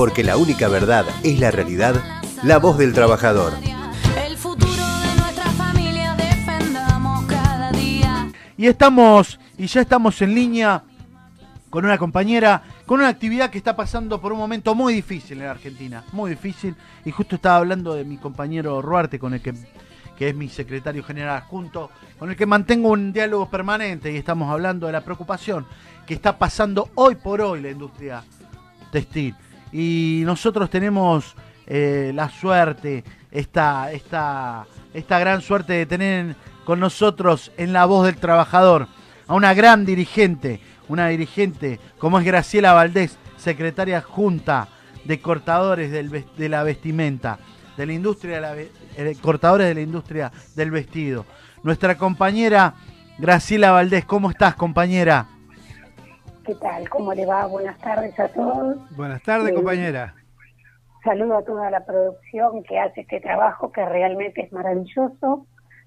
porque la única verdad es la realidad, la voz del trabajador. El futuro de nuestra familia defendamos cada día. Y estamos, y ya estamos en línea con una compañera, con una actividad que está pasando por un momento muy difícil en la Argentina, muy difícil. Y justo estaba hablando de mi compañero Ruarte, con el que, que es mi secretario general adjunto, con el que mantengo un diálogo permanente y estamos hablando de la preocupación que está pasando hoy por hoy la industria textil. Y nosotros tenemos eh, la suerte, esta, esta, esta gran suerte de tener con nosotros en la voz del trabajador a una gran dirigente, una dirigente como es Graciela Valdés, secretaria adjunta de cortadores del de la vestimenta, de la industria de la eh, cortadores de la industria del vestido. Nuestra compañera Graciela Valdés, ¿cómo estás, compañera? ¿Qué tal? ¿Cómo le va? Buenas tardes a todos. Buenas tardes, Sí. compañera. Saludo a toda la producción que hace este trabajo que realmente es maravilloso,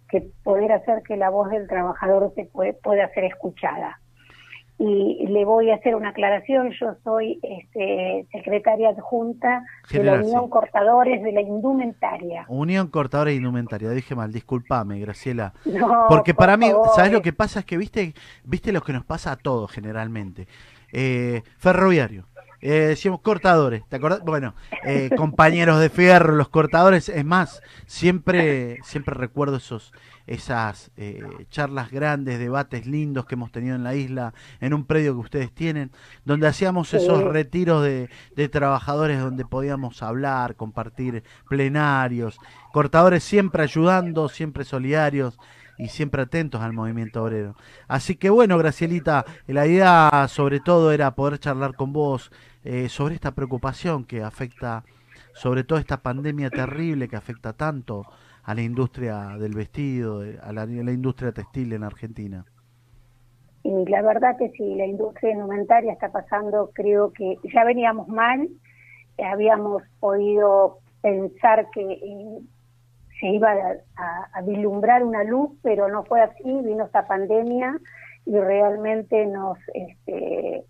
que poder hacer que la voz del trabajador se puede, pueda ser escuchada. Y le voy a hacer una aclaración. Yo soy este, secretaria adjunta de la Unión sí. Cortadores de la Indumentaria. Unión Cortadores de Indumentaria, dije mal, discúlpame, Graciela. No, Porque por para mí, favor. ¿sabes lo que pasa? Es que viste, viste lo que nos pasa a todos generalmente. Eh, ferroviario. Eh, decíamos cortadores, ¿te acordás? Bueno, eh, compañeros de fierro, los cortadores, es más, siempre, siempre recuerdo esos, esas eh, charlas grandes, debates lindos que hemos tenido en la isla, en un predio que ustedes tienen, donde hacíamos esos retiros de, de trabajadores donde podíamos hablar, compartir plenarios, cortadores siempre ayudando, siempre solidarios y siempre atentos al movimiento obrero. Así que bueno, Gracielita, la idea sobre todo era poder charlar con vos eh, sobre esta preocupación que afecta, sobre todo esta pandemia terrible que afecta tanto a la industria del vestido, a la, industria textil en Argentina. Y la verdad que sí, la industria indumentaria está pasando, creo que ya veníamos mal, habíamos podido pensar que eh, se iba a, a- a vislumbrar una luz, pero no fue así, vino esta pandemia y realmente nos, este,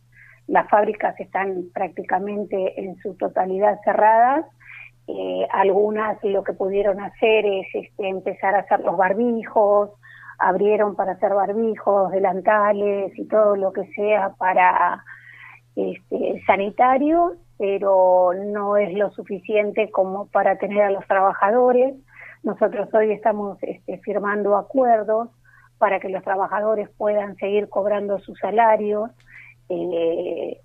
las fábricas están prácticamente en su totalidad cerradas. Eh, algunas lo que pudieron hacer es este, empezar a hacer los barbijos, abrieron para hacer barbijos, delantales y todo lo que sea para este, sanitario, pero no es lo suficiente como para tener a los trabajadores. Nosotros hoy estamos este, firmando acuerdos para que los trabajadores puedan seguir cobrando sus salarios. Eh,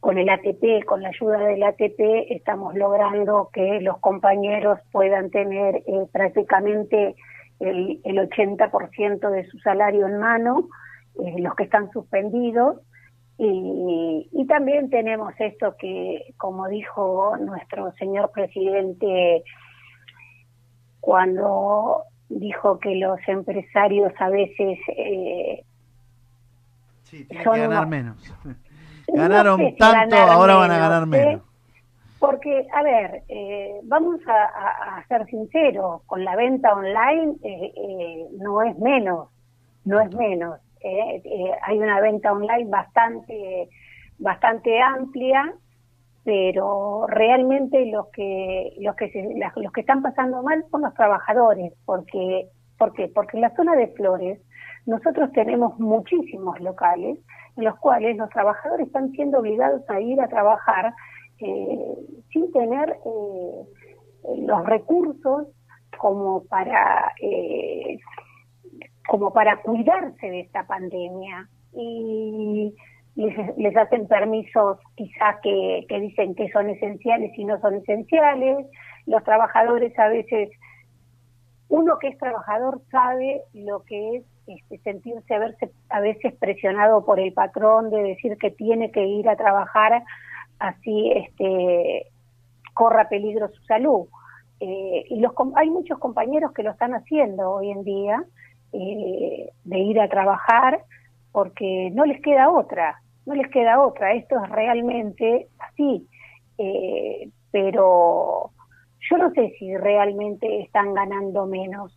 con el ATP, con la ayuda del ATP, estamos logrando que los compañeros puedan tener eh, prácticamente el, el 80% de su salario en mano, eh, los que están suspendidos. Y, y también tenemos esto que, como dijo nuestro señor presidente, cuando dijo que los empresarios a veces eh, Sí, tienen Son que ganar unos- menos. no Ganaron sé si tanto, ahora van a menos, ganar ¿eh? menos. Porque, a ver, eh, vamos a, ser sinceros, con la venta online eh, eh, no es menos, no es menos. eh, hay una venta online bastante, bastante amplia, pero realmente los que los que se- los que están pasando mal son los trabajadores, porque ¿por qué? Porque en la zona de Flores nosotros tenemos muchísimos locales en los cuales los trabajadores están siendo obligados a ir a trabajar eh, sin tener eh, los recursos como para eh, como para cuidarse de esta pandemia y les, les hacen permisos quizás que, dicen que son esenciales y no son esenciales. Los trabajadores a veces uno que es trabajador sabe lo que es este, sentirse a, verse, a veces presionado por el patrón de decir que tiene que ir a trabajar así este corra peligro su salud. Eh, y los hay muchos compañeros que lo están haciendo hoy en día eh, de ir a trabajar porque no les queda otra no les queda otra esto es realmente así eh, pero yo no sé si realmente están ganando menos.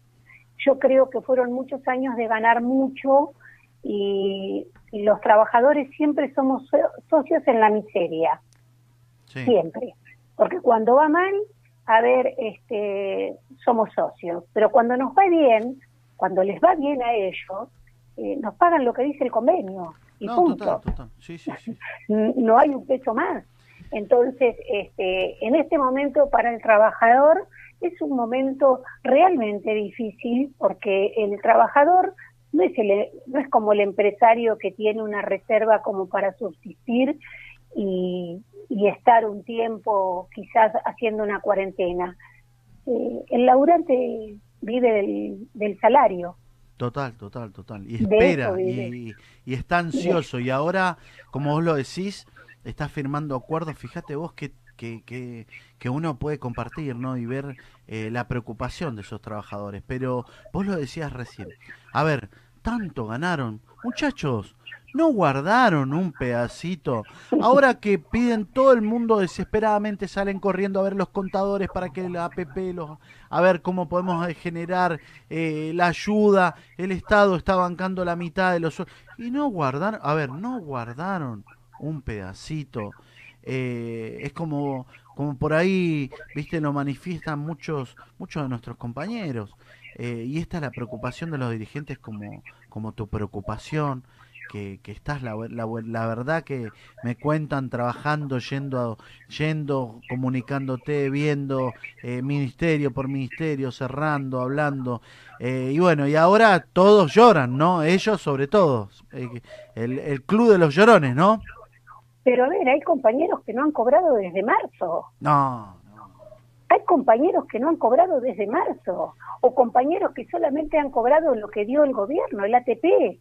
Yo creo que fueron muchos años de ganar mucho y, y los trabajadores siempre somos so- socios en la miseria, Sí. siempre. Porque cuando va mal, a ver, este, somos socios, pero cuando nos va bien, cuando les va bien a ellos, eh, nos pagan lo que dice el convenio y No, punto. total, total. Sí, sí, sí. N- no hay un peso más. Entonces, este, en este momento para el trabajador es un momento realmente difícil porque el trabajador no es, el- no es como el empresario que tiene una reserva como para subsistir y, y estar un tiempo quizás haciendo una cuarentena. Eh, el laburante vive del, del salario. Total, total, total. Y espera, y- y está ansioso. Y ahora, como vos lo decís, está firmando acuerdos. Fíjate vos que, que, que, que uno puede compartir, ¿no? Y ver eh, la preocupación de esos trabajadores. Pero vos lo decías recién. A ver, tanto ganaron. Muchachos, no guardaron un pedacito. Ahora que piden todo el mundo desesperadamente, salen corriendo a ver los contadores para que la APP los... A ver cómo podemos eh, generar eh, la ayuda. El Estado está bancando la mitad de los... Y no guardaron... A ver, no guardaron un pedacito. Eh, es como, como por ahí, viste, lo manifiestan muchos, muchos de nuestros compañeros. Eh, y esta es la preocupación de los dirigentes como, como tu preocupación, que, que estás, la, la, la verdad que me cuentan trabajando, yendo, yendo comunicándote, viendo eh, ministerio por ministerio, cerrando, hablando. Eh, y bueno, y ahora todos lloran, ¿no? Ellos sobre todo. Eh, el, el club de los llorones, ¿no? Pero a ver, hay compañeros que no han cobrado desde marzo. No, no. Hay compañeros que no han cobrado desde marzo, o compañeros que solamente han cobrado lo que dio el gobierno, el ATP,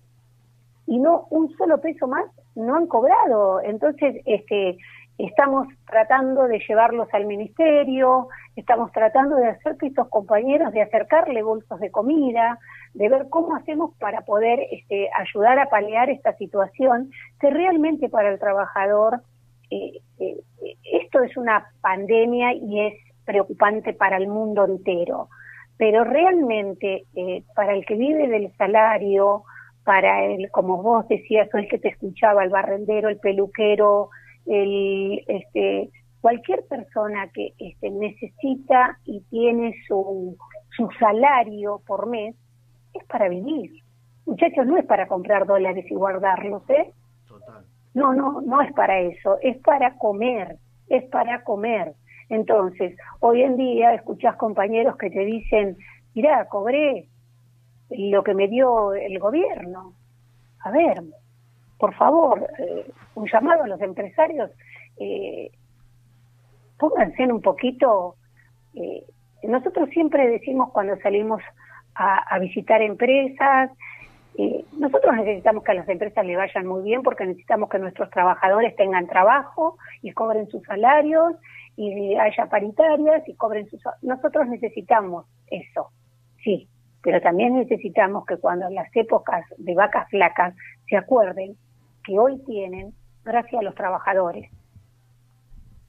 y no un solo peso más no han cobrado. Entonces, este, estamos tratando de llevarlos al ministerio, estamos tratando de hacer que estos compañeros, de acercarle bolsos de comida, de ver cómo hacemos para poder este, ayudar a paliar esta situación, que realmente para el trabajador eh, eh, esto es una pandemia y es preocupante para el mundo entero, pero realmente eh, para el que vive del salario, para el, como vos decías, o el que te escuchaba, el barrendero, el peluquero, el, este, cualquier persona que este, necesita y tiene su, su salario por mes, es para vivir. Muchachos, no es para comprar dólares y guardarlos, ¿eh? Total. No, no, no es para eso, es para comer, es para comer. Entonces, hoy en día escuchás compañeros que te dicen, mirá, cobré lo que me dio el gobierno. A ver, por favor, eh, un llamado a los empresarios, eh, pónganse en un poquito, eh, nosotros siempre decimos cuando salimos a, a visitar empresas, eh, nosotros necesitamos que a las empresas le vayan muy bien porque necesitamos que nuestros trabajadores tengan trabajo y cobren sus salarios y haya paritarias y cobren sus... Nosotros necesitamos eso, sí, pero también necesitamos que cuando las épocas de vacas flacas se acuerden que hoy tienen gracias a los trabajadores.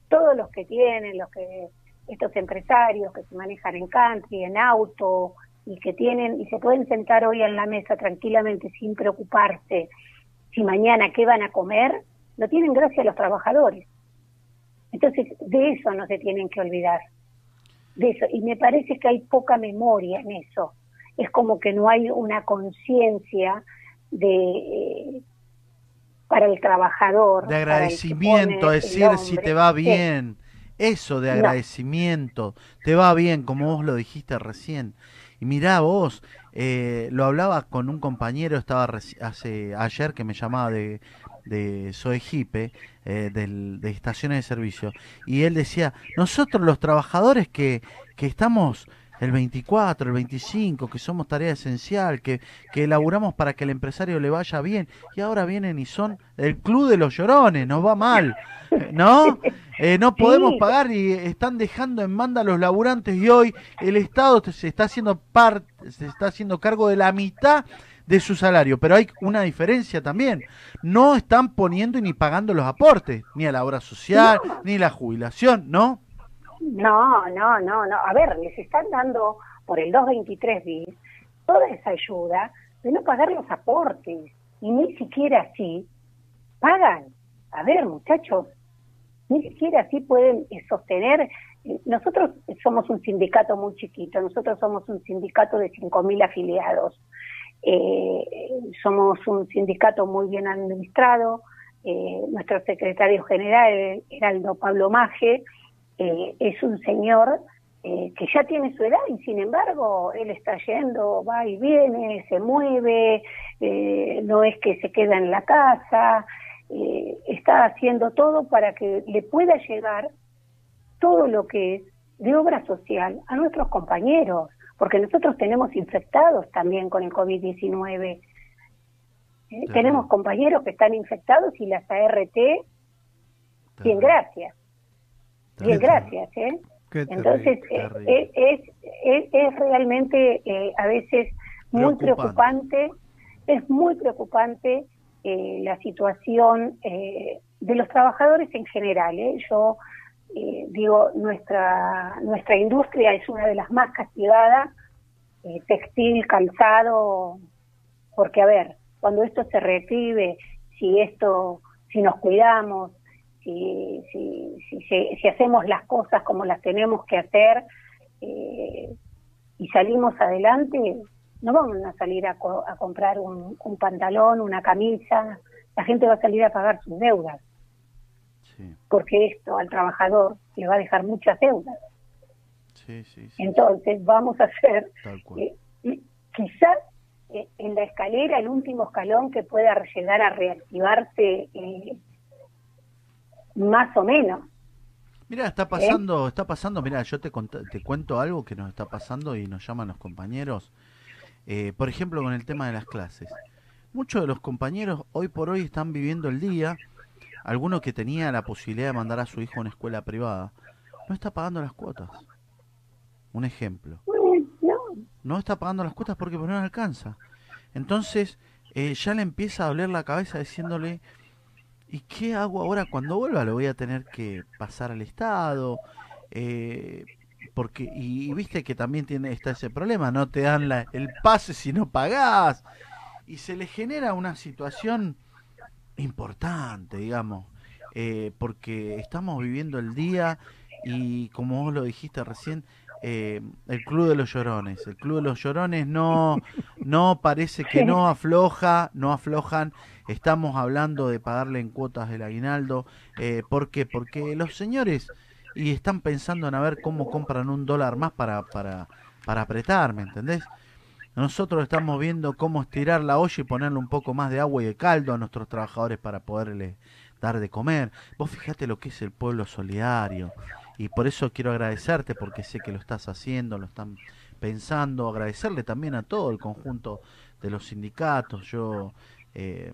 Todos los que tienen, los que estos empresarios que se manejan en country, en auto, y que tienen y se pueden sentar hoy en la mesa tranquilamente sin preocuparse si mañana qué van a comer, lo tienen gracias a los trabajadores. Entonces, de eso no se tienen que olvidar. De eso. Y me parece que hay poca memoria en eso. Es como que no hay una conciencia de para el trabajador. De agradecimiento, decir si te va Sí. bien. Eso de No. agradecimiento, te va bien, como vos lo dijiste recién. Y mirá vos, eh, lo hablaba con un compañero, estaba hace ayer que me llamaba de, de Soejipe, eh, del, de estaciones de servicio, y él decía, nosotros los trabajadores que, que estamos el 24, el 25, que somos tarea esencial, que, que elaboramos para que el empresario le vaya bien, y ahora vienen y son el club de los llorones, nos va mal, ¿no? Eh, no podemos Sí. pagar y están dejando en manda a los laburantes y hoy el Estado se está haciendo parte, se está haciendo cargo de la mitad de su salario, pero hay una diferencia también. No están poniendo y ni pagando los aportes, ni a la obra social, ni la jubilación, ¿no? No, no, no, no. A ver, les están dando por el 223 bis toda esa ayuda de no pagar los aportes. Y ni siquiera así pagan. A ver, muchachos, ni siquiera así pueden eh, sostener. Nosotros somos un sindicato muy chiquito, nosotros somos un sindicato de 5.000 afiliados, Eh, somos un sindicato muy bien administrado, eh, nuestro secretario general, Heraldo Pablo Maje, eh, es un señor eh, que ya tiene su edad y sin embargo él está yendo, va y viene, se mueve, eh, no es que se queda en la casa, eh, está haciendo todo para que le pueda llegar todo lo que es de obra social a nuestros compañeros, porque nosotros tenemos infectados también con el COVID-19. Eh, Claro. Tenemos compañeros que están infectados y las ART, bien gracias, bien gracias, ¿eh? Entonces, eh, terrible. es, es, es realmente eh, a veces muy Preocupante. es muy preocupante eh, la situación eh, de los trabajadores en general. ¿eh? Yo eh, digo, nuestra, nuestra industria es una de las más castigadas, eh, textil, calzado, porque a ver, cuando esto se reactive, si esto, si nos cuidamos, si, si, si, hacemos las cosas como las tenemos que hacer eh, y salimos adelante, no vamos a salir a, co- a comprar un, un pantalón, una camisa, la gente va a salir a pagar sus deudas, Sí, porque esto al trabajador le va a dejar muchas deudas. sí, sí, sí, Entonces vamos a hacer eh, quizás eh, en la escalera, el último escalón que pueda llegar a reactivarse eh, más o menos. Mira, está pasando, está pasando, mira, yo te, te cuento algo que nos está pasando y nos llaman los compañeros. Eh, por ejemplo, con el tema de las clases. Muchos de los compañeros hoy por hoy están viviendo el día. Alguno que tenía la posibilidad de mandar a su hijo a una escuela privada no está pagando las cuotas. Un ejemplo. No, está pagando las cuotas porque no alcanza. Entonces eh, ya le empieza a doler la cabeza diciéndole, ¿y qué hago ahora cuando vuelva? Lo voy a tener que pasar al Estado. eh, porque y, y viste que también tiene está ese problema, no te dan la- el pase si no pagás. Y se le genera una situación importante, digamos, eh, porque estamos viviendo el día y como vos lo dijiste recién, eh, el Club de los Llorones. El Club de los Llorones no, no parece que no afloja, no aflojan. Estamos hablando de pagarle en cuotas el aguinaldo. Eh, ¿Por qué? Porque los señores y están pensando en a ver cómo compran un dólar más para, para, para apretar, ¿me entendés? Nosotros estamos viendo cómo estirar la olla y ponerle un poco más de agua y de caldo a nuestros trabajadores para poderles dar de comer. Vos fijate lo que es el pueblo solidario. Y por eso quiero agradecerte porque sé que lo estás haciendo, lo están pensando, agradecerle también a todo el conjunto de los sindicatos. Yo, eh,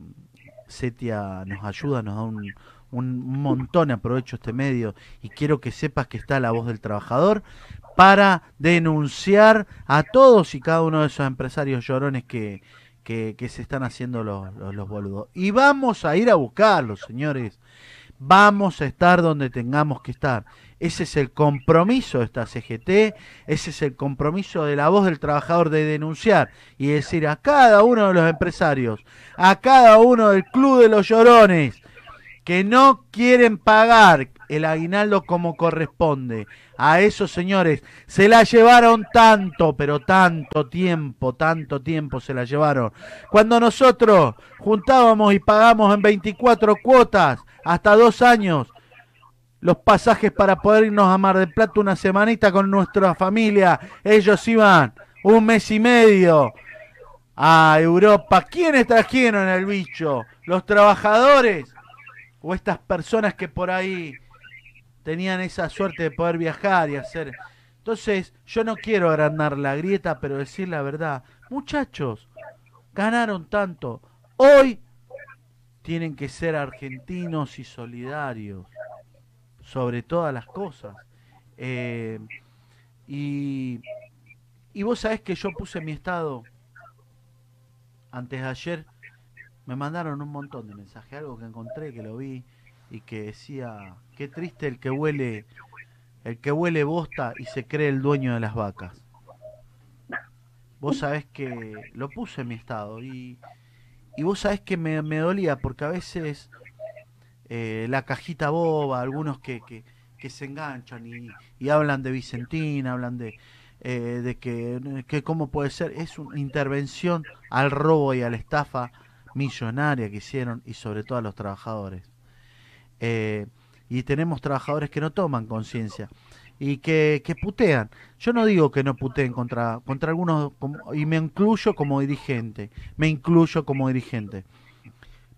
Setia nos ayuda, nos da un, un montón, aprovecho este medio y quiero que sepas que está la voz del trabajador para denunciar a todos y cada uno de esos empresarios llorones que, que, se están haciendo los, los, los boludos. Y vamos a ir a buscarlos, señores. Vamos a estar donde tengamos que estar. Ese es el compromiso de esta CGT, ese es el compromiso de la voz del trabajador de denunciar y decir a cada uno de los empresarios, a cada uno del club de los llorones, que no quieren pagar el aguinaldo como corresponde. A esos señores se la llevaron tanto, pero tanto tiempo, tanto tiempo se la llevaron. Cuando nosotros juntábamos y pagamos en 24 cuotas hasta dos años los pasajes para poder irnos a Mar del Plata una semanita con nuestra familia, ellos iban un mes y medio a Europa. ¿Quiénes trajeron el bicho? ¿Los trabajadores? o estas personas que por ahí tenían esa suerte de poder viajar y hacer. Entonces, yo no quiero agrandar la grieta, pero decir la verdad, muchachos, ganaron tanto. Hoy tienen que ser argentinos y solidarios, sobre todas las cosas. Eh, y, y vos sabés que yo puse mi estado antes de ayer me mandaron un montón de mensajes, algo que encontré, que lo vi y que decía, qué triste el que huele, el que huele bosta y se cree el dueño de las vacas. Vos sabés que lo puse en mi estado y, y vos sabés que me, me dolía porque a veces eh, la cajita boba, algunos que, que, se enganchan y, y hablan de Vicentina, hablan de, eh, de que, que cómo puede ser, es una intervención al robo y a la estafa millonaria que hicieron y sobre todo a los trabajadores. Eh, y tenemos trabajadores que no toman conciencia y que, que putean. Yo no digo que no puteen contra, contra algunos, como- y me incluyo como dirigente, me incluyo como dirigente,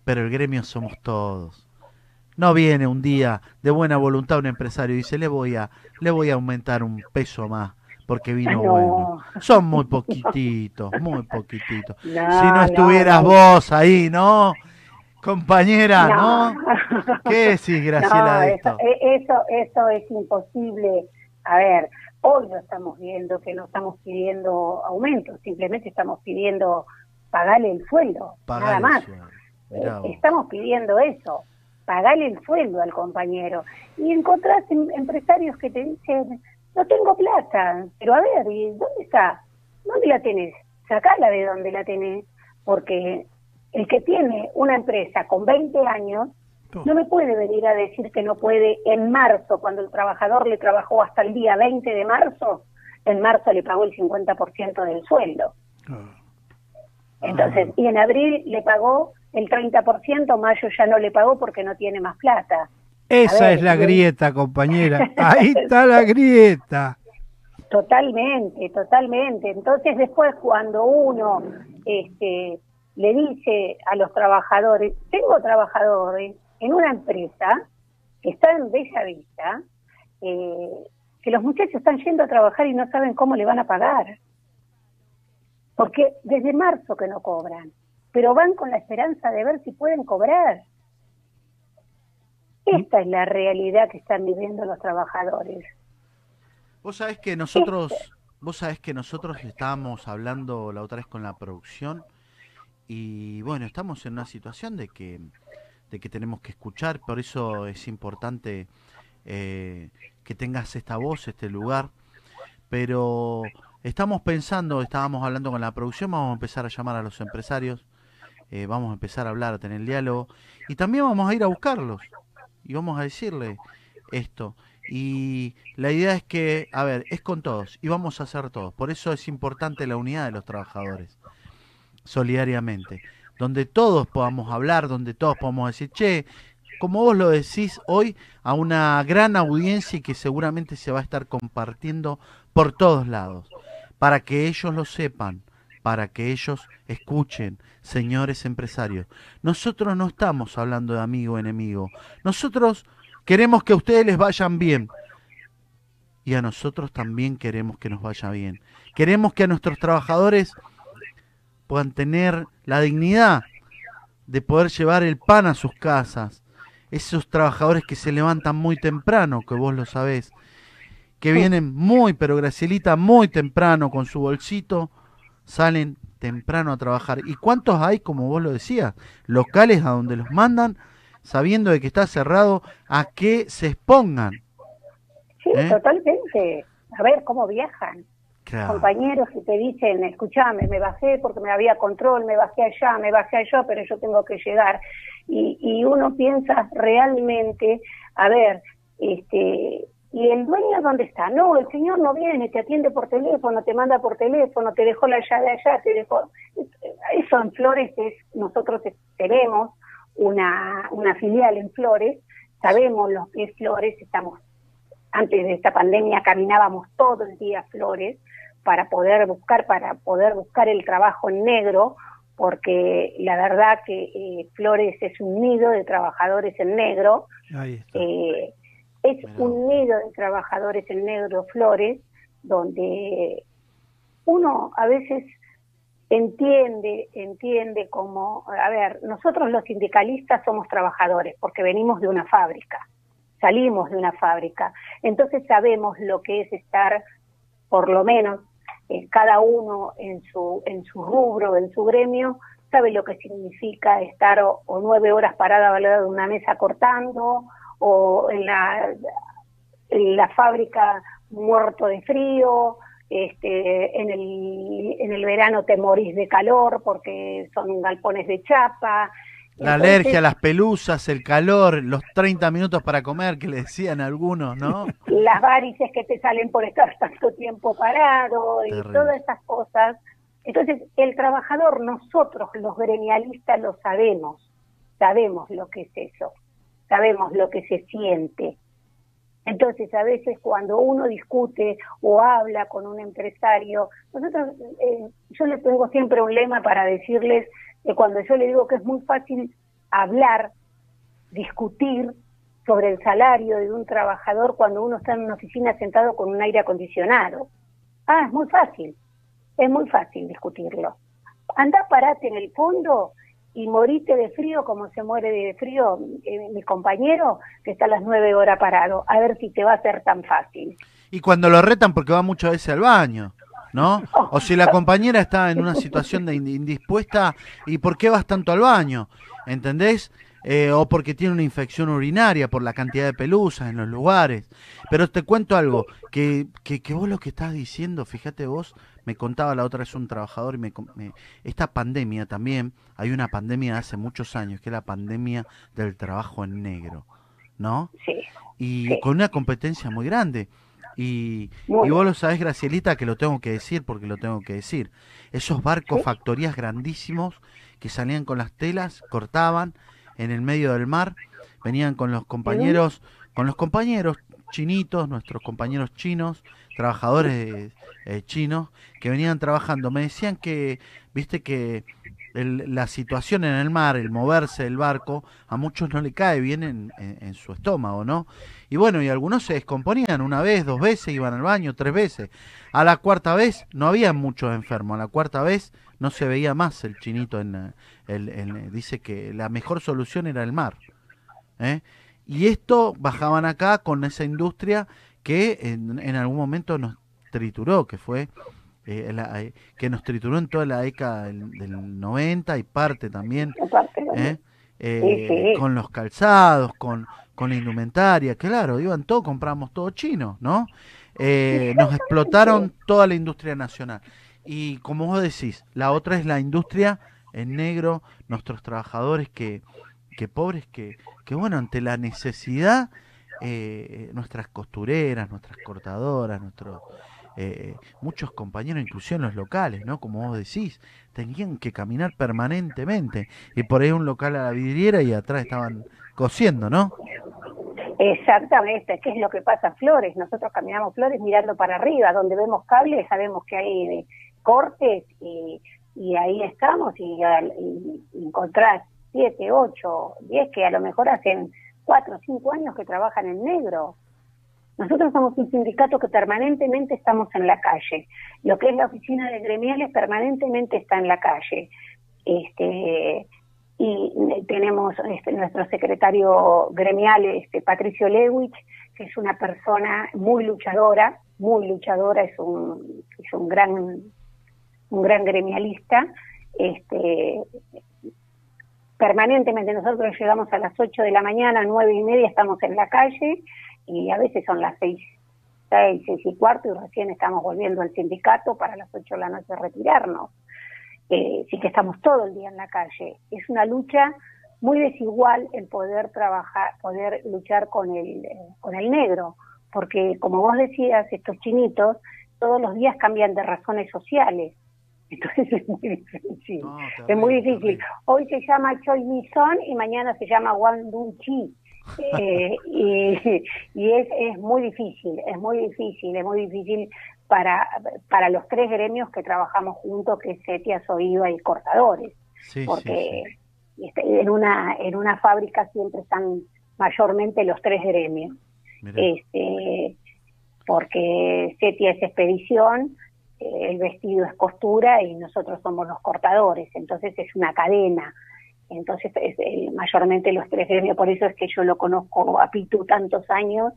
pero el gremio somos todos. No viene un día de buena voluntad un empresario y dice le voy a, le voy a aumentar un peso más porque vino No. bueno. Son muy poquititos, muy poquititos. No, si no estuvieras no. vos ahí, ¿no? Compañera, ¿no? ¿Qué decís, Graciela, No, de eso, esto? eso, eso es imposible. A ver, hoy lo estamos viendo, que no estamos pidiendo aumentos, simplemente estamos pidiendo pagarle el sueldo, Pagá nada más. sueldo. Eh, Estamos pidiendo eso, pagarle el sueldo al compañero. Y encontrás em- empresarios que te dicen, no tengo plata, pero a ver, ¿y dónde está? ¿Dónde la tenés? Sacala de donde la tenés, porque el que tiene una empresa con 20 años no me puede venir a decir que no puede en marzo, cuando el trabajador le trabajó hasta el día 20 de marzo, en marzo le pagó el 50% del sueldo. Entonces, y en abril le pagó el 30%, mayo ya no le pagó porque no tiene más plata. Esa ver, es la grieta, compañera. Ahí está la grieta. Totalmente, totalmente. Entonces después cuando uno este, le dice a los trabajadores, tengo trabajadores en una empresa que está en Bella Vista, eh, que los muchachos están yendo a trabajar y no saben cómo le van a pagar. Porque desde marzo que no cobran, pero van con la esperanza de ver si pueden cobrar. Esta es la realidad que están viviendo los trabajadores. Vos sabés que nosotros, vos sabés que nosotros estábamos hablando la otra vez con la producción y bueno, estamos en una situación de que, de que tenemos que escuchar, por eso es importante eh, que tengas esta voz, este lugar, pero estamos pensando, estábamos hablando con la producción, vamos a empezar a llamar a los empresarios, eh, vamos a empezar a hablar, a tener diálogo y también vamos a ir a buscarlos y vamos a decirle esto. Y la idea es que, a ver, es con todos y vamos a hacer todos. Por eso es importante la unidad de los trabajadores, solidariamente. Donde todos podamos hablar, donde todos podamos decir, che, como vos lo decís hoy, a una gran audiencia y que seguramente se va a estar compartiendo por todos lados, para que ellos lo sepan, para que ellos escuchen, señores empresarios. Nosotros no estamos hablando de amigo enemigo. Nosotros queremos que a ustedes les vayan bien. Y a nosotros también queremos que nos vaya bien. Queremos que a nuestros trabajadores puedan tener la dignidad de poder llevar el pan a sus casas. Esos trabajadores que se levantan muy temprano, que vos lo sabés, que vienen muy, pero Gracielita, muy temprano con su bolsito, salen temprano a trabajar. ¿Y cuántos hay, como vos lo decías, locales a donde los mandan, sabiendo de que está cerrado, a que se expongan? Sí, ¿Eh? totalmente. A ver cómo viajan. Claro. Compañeros que te dicen, escúchame, me bajé porque me había control, me bajé allá, me bajé allá, pero yo tengo que llegar. Y, y uno piensa realmente, a ver, este, ¿y el dueño dónde está? No, el señor no viene, te atiende por teléfono, te manda por teléfono, te dejó la llave allá, te dejó... Eso en Flores es, nosotros tenemos una, una filial en Flores, sabemos lo que es Flores, estamos antes de esta pandemia caminábamos todo el día Flores para poder buscar para poder buscar el trabajo en negro porque la verdad que eh, Flores es un nido de trabajadores en negro Ahí está. eh, es un nido de trabajadores en negro Flores donde uno a veces entiende, entiende como, a ver, nosotros los sindicalistas somos trabajadores porque venimos de una fábrica, salimos de una fábrica, entonces sabemos lo que es estar, por lo menos, eh, cada uno en su, en su rubro, en su gremio, sabe lo que significa estar o, o nueve horas parada al lado de una mesa cortando, o en la, en la fábrica muerto de frío, este, en, el, en el verano te morís de calor porque son galpones de chapa, La Entonces, alergia, las pelusas, el calor, los 30 minutos para comer que le decían algunos, ¿no? las varices que te salen por estar tanto tiempo parado y todas esas cosas. Entonces, el trabajador, nosotros los gremialistas lo sabemos, sabemos lo que es eso, sabemos lo que se siente. Entonces, a veces cuando uno discute o habla con un empresario, nosotros, eh, yo le tengo siempre un lema para decirles que cuando yo le digo que es muy fácil hablar, discutir sobre el salario de un trabajador cuando uno está en una oficina sentado con un aire acondicionado. Ah, es muy fácil, es muy fácil discutirlo. Anda, parate en el fondo y morite de frío como se muere de frío eh, mi compañero que está a las nueve horas parado, a ver si te va a ser tan fácil. Y cuando lo retan porque va muchas veces al baño, ¿no? O si la compañera está en una situación de ind- indispuesta, ¿y por qué vas tanto al baño? ¿Entendés? Eh, o porque tiene una infección urinaria por la cantidad de pelusas en los lugares. Pero te cuento algo, que, que, que vos lo que estás diciendo, fíjate vos, me contaba la otra vez un trabajador y me, esta pandemia también, hay una pandemia de hace muchos años, que es la pandemia del trabajo en negro, ¿no? Sí, y Sí. con una competencia muy grande. Y, vos lo sabés, Gracielita, que lo tengo que decir porque lo tengo que decir. Esos barcos, Sí. factorías grandísimos que salían con las telas, cortaban en el medio del mar, venían con los compañeros, con los compañeros chinitos, nuestros compañeros chinos, trabajadores eh, chinos, que venían trabajando. Me decían que, viste que la situación en el mar, el moverse del barco, a muchos no le cae bien en, su estómago, ¿no? Y bueno, y algunos se descomponían una vez, dos veces, iban al baño, tres veces. A la cuarta vez no había muchos enfermos, a la cuarta vez no se veía más el chinito en el, dice que la mejor solución era el mar. ¿eh? Y esto bajaban acá con esa industria que en, en algún momento nos trituró, que fue eh, la- eh, que nos trituró en toda la década del, del 90 y parte también ¿eh? Sí, sí. con los calzados, con, con la indumentaria, claro, iban todo, compramos todo chino, ¿no? Eh, nos explotaron toda la industria nacional. Y como vos decís, la otra es la industria en negro, nuestros trabajadores que, que pobres, que, que bueno, ante la necesidad, eh, nuestras costureras, nuestras cortadoras, nuestros eh, muchos compañeros, inclusive en los locales, ¿no? Como vos decís, tenían que caminar permanentemente. Y por ahí un local a la vidriera y atrás estaban cosiendo, ¿no? Exactamente, ¿qué es lo que pasa Flores? Nosotros caminamos Flores mirando para arriba, donde vemos cables sabemos que hay eh, cortes y, y ahí estamos y, y- y encontrás siete, ocho, diez que a lo mejor hacen cuatro o cinco años que trabajan en negro. Nosotros somos un sindicato que permanentemente estamos en la calle. Lo que es la oficina de gremiales permanentemente está en la calle. Este, y tenemos este, nuestro secretario gremial, este, Patricio Lewich, que es una persona muy luchadora, muy luchadora, es un, es un gran un gran gremialista. Este, permanentemente nosotros llegamos a las 8 de la mañana, nueve y media estamos en la calle y a veces son las seis, seis, seis y cuarto y recién estamos volviendo al sindicato para las 8 de la noche retirarnos. Eh, sí que estamos todo el día en la calle. Es una lucha muy desigual el poder trabajar, poder luchar con el, eh, con el negro, porque como vos decías, estos chinitos todos los días cambian de razones sociales. Entonces es muy difícil. No, es muy difícil. terrible. Hoy se llama Choi Mi-son y mañana se llama Wang Dun-chi. Eh, y y es, es muy difícil, es muy difícil, es muy difícil para, para los tres gremios que trabajamos juntos, que es Setia, Soiva y Cortadores Sí, porque sí. este, en una en una fábrica siempre están mayormente los tres gremios Mirá. este porque Setia es expedición el vestido es costura y nosotros somos los cortadores entonces es una cadena entonces es eh, mayormente los tres gremios por eso es que yo lo conozco a Pitu tantos años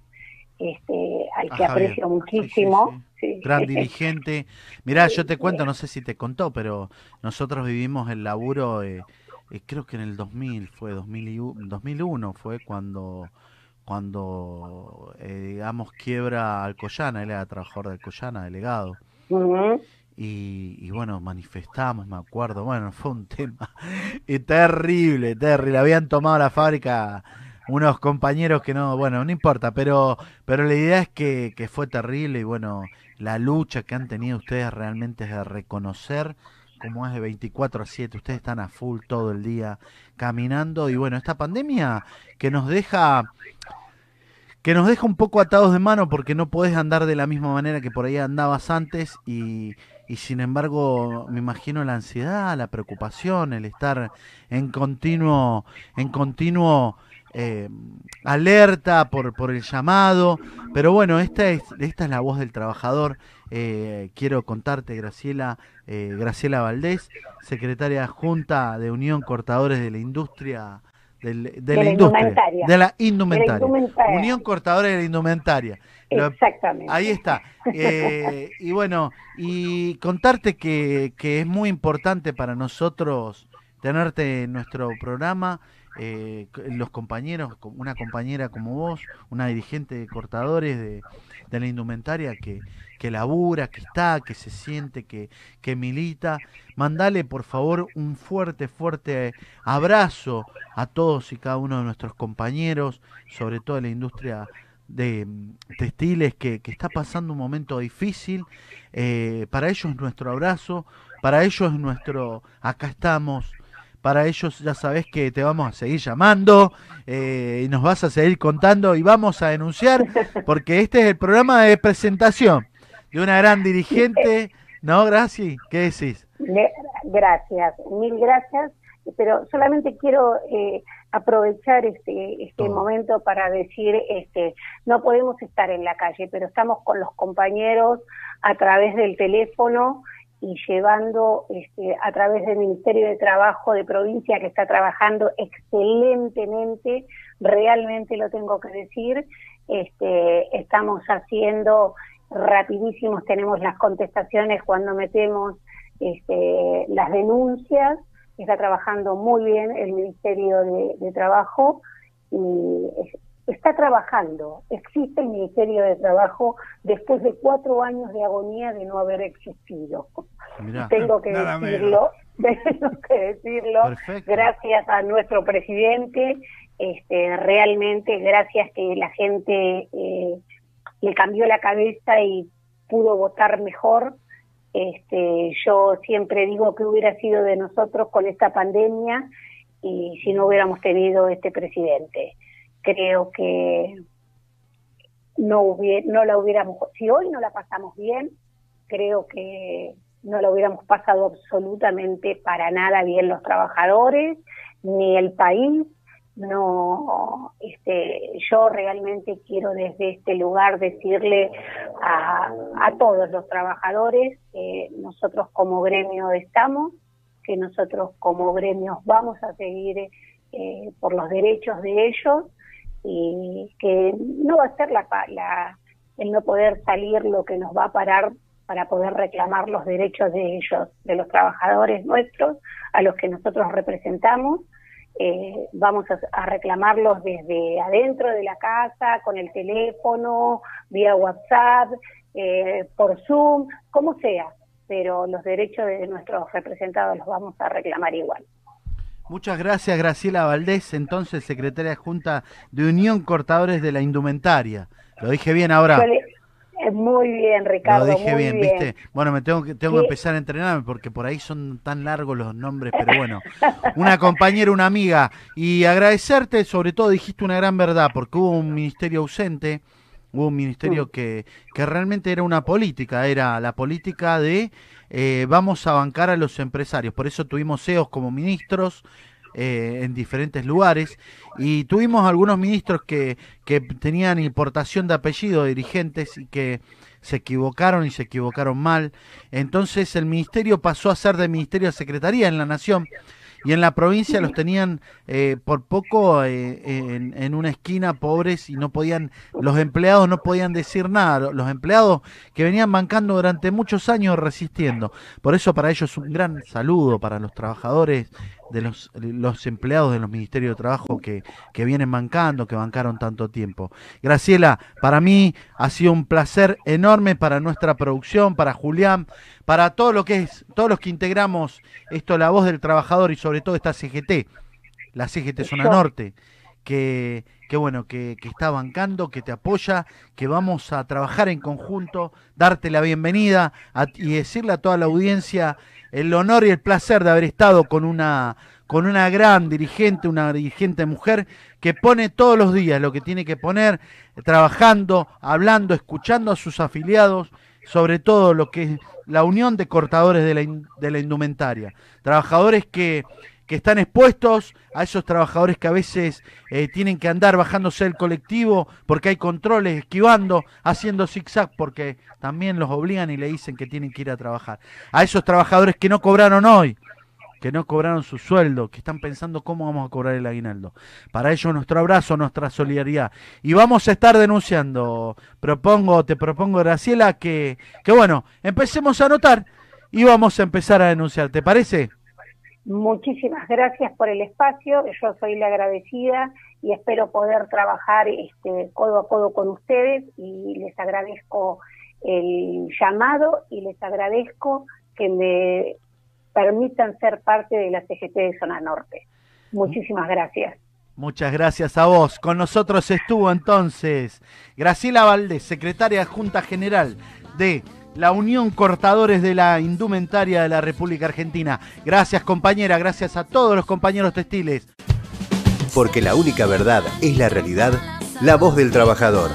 este al que aprecio muchísimo sí. sí. Gran dirigente. Mirá, yo te cuento, no sé si te contó, pero nosotros vivimos el laburo, eh, eh, creo que en el 2000, fue 2001, 2001 fue cuando, cuando eh, digamos, quiebra Alcoyana, él era trabajador de Alcoyana, delegado. Y, bueno, manifestamos, me acuerdo, bueno, fue un tema terrible, terrible. Habían tomado la fábrica unos compañeros que no, bueno, no importa, pero, pero la idea es que, que fue terrible y bueno, la lucha que han tenido ustedes realmente es de reconocer como es de 24 a 7, ustedes están a full todo el día caminando y bueno, esta pandemia que nos deja que nos deja un poco atados de mano porque no podés andar de la misma manera que por ahí andabas antes y, y sin embargo me imagino la ansiedad, la preocupación, el estar en continuo, en continuo eh, alerta por, por el llamado, pero bueno, esta es, esta es la voz del trabajador. Eh, quiero contarte, Graciela, eh, Graciela Valdés, secretaria junta de Unión Cortadores de la Industria del- de, De la, la industria, indumentaria. de la indumentaria. Unión Cortadores de la Indumentaria. Exactamente. Ahí está. Eh, y bueno, y contarte que, que es muy importante para nosotros tenerte en nuestro programa, eh, los compañeros, co- una compañera como vos, una dirigente de cortadores de, de la indumentaria que, que labura, que está, que se siente, que, que milita. Mandale por favor un fuerte, fuerte abrazo a todos y cada uno de nuestros compañeros, sobre todo en la industria de mm, textiles que, que está pasando un momento difícil. Eh, para ellos nuestro abrazo, para ellos nuestro acá estamos, para ellos ya sabes que te vamos a seguir llamando eh, y nos vas a seguir contando y vamos a denunciar porque este es el programa de presentación de una gran dirigente. ¿No, Graci? ¿Qué decís? Gracias, mil gracias. Pero solamente quiero eh, aprovechar este, este momento para decir, este, no podemos estar en la calle, pero estamos con los compañeros a través del teléfono y llevando este, a través del Ministerio de Trabajo de provincia que está trabajando excelentemente, realmente lo tengo que decir, este, estamos haciendo rapidísimos, tenemos las contestaciones cuando metemos este, las denuncias, está trabajando muy bien el Ministerio de, de Trabajo y es- está trabajando, existe el Ministerio de Trabajo después de cuatro años de agonía de no haber existido. Mirá, Tengo que decirlo, tengo que decirlo, perfecto. gracias a nuestro presidente, este, realmente gracias que la gente eh, le cambió la cabeza y pudo votar mejor. Este, yo siempre digo que hubiera sido de nosotros con esta pandemia y si no hubiéramos tenido este presidente. Creo que no, hubie- no la hubiéramos, si hoy no la pasamos bien, creo que no la hubiéramos pasado absolutamente para nada bien los trabajadores, ni el país. No, este, yo realmente quiero desde este lugar decirle a, a todos los trabajadores que nosotros como gremio estamos, que nosotros como gremios vamos a seguir eh, por los derechos de ellos y que no va a ser la, la, el no poder salir lo que nos va a parar para poder reclamar los derechos de ellos, de los trabajadores nuestros, a los que nosotros representamos. Eh, vamos a, a reclamarlos desde adentro de la casa, con el teléfono, vía WhatsApp, eh, por Zoom, como sea, pero los derechos de nuestros representados los vamos a reclamar igual. Muchas gracias, Graciela Valdés, entonces secretaria junta de Unión Cortadores de la Indumentaria. Lo dije bien ahora. Muy bien, Ricardo. Lo dije muy bien, ¿viste? Bueno, me tengo que tengo que empezar a entrenarme porque por ahí son tan largos los nombres, pero bueno, una compañera, una amiga y agradecerte, sobre todo dijiste una gran verdad porque hubo un ministerio ausente, hubo un ministerio Mm. que que realmente era una política, era la política de eh, vamos a bancar a los empresarios, por eso tuvimos CEOs como ministros eh, en diferentes lugares y tuvimos algunos ministros que, que tenían importación de apellido, dirigentes y que se equivocaron y se equivocaron mal. Entonces el ministerio pasó a ser de ministerio a secretaría en la nación y en la provincia los tenían eh, por poco eh, en, en una esquina pobres y no podían, los empleados no podían decir nada, los empleados que venían bancando durante muchos años resistiendo. Por eso para ellos un gran saludo para los trabajadores de los, los empleados de los Ministerios de Trabajo que, que vienen bancando, que bancaron tanto tiempo. Graciela, para mí ha sido un placer enorme para nuestra producción, para Julián, para todo lo que es, todos los que integramos esto, la voz del trabajador y sobre todo esta CGT, la CGT Zona Norte, que, que bueno, que, está bancando, que te apoya, que vamos a trabajar en conjunto, darte la bienvenida y decirle a toda la audiencia el honor y el placer de haber estado con una con una gran dirigente, una dirigente mujer que pone todos los días lo que tiene que poner, trabajando, hablando, escuchando a sus afiliados, sobre todo lo que es la unión de cortadores de la, de la indumentaria. Trabajadores que, que están expuestos a esos trabajadores que a veces eh, tienen que andar bajándose del colectivo porque hay controles, esquivando, haciendo zigzag porque también los obligan y le dicen que tienen que ir a trabajar. A esos trabajadores que no cobraron hoy, que no cobraron su sueldo, que están pensando cómo vamos a cobrar el aguinaldo. Para ello nuestro abrazo, nuestra solidaridad. Y vamos a estar denunciando. Propongo, te propongo, Graciela, que, que bueno, empecemos a anotar y vamos a empezar a denunciar. ¿Te parece? Muchísimas gracias por el espacio, yo soy la agradecida y espero poder trabajar este, codo a codo con ustedes y les agradezco el llamado y les agradezco que me permitan ser parte de la CGT de Zona Norte. Muchísimas gracias. Muchas gracias a vos. Con nosotros estuvo entonces Graciela Valdés, secretaria Junta General de la Unión Cortadores de la Indumentaria de la República Argentina. Gracias compañera, gracias a todos los compañeros textiles. Porque la única verdad es la realidad, la voz del trabajador.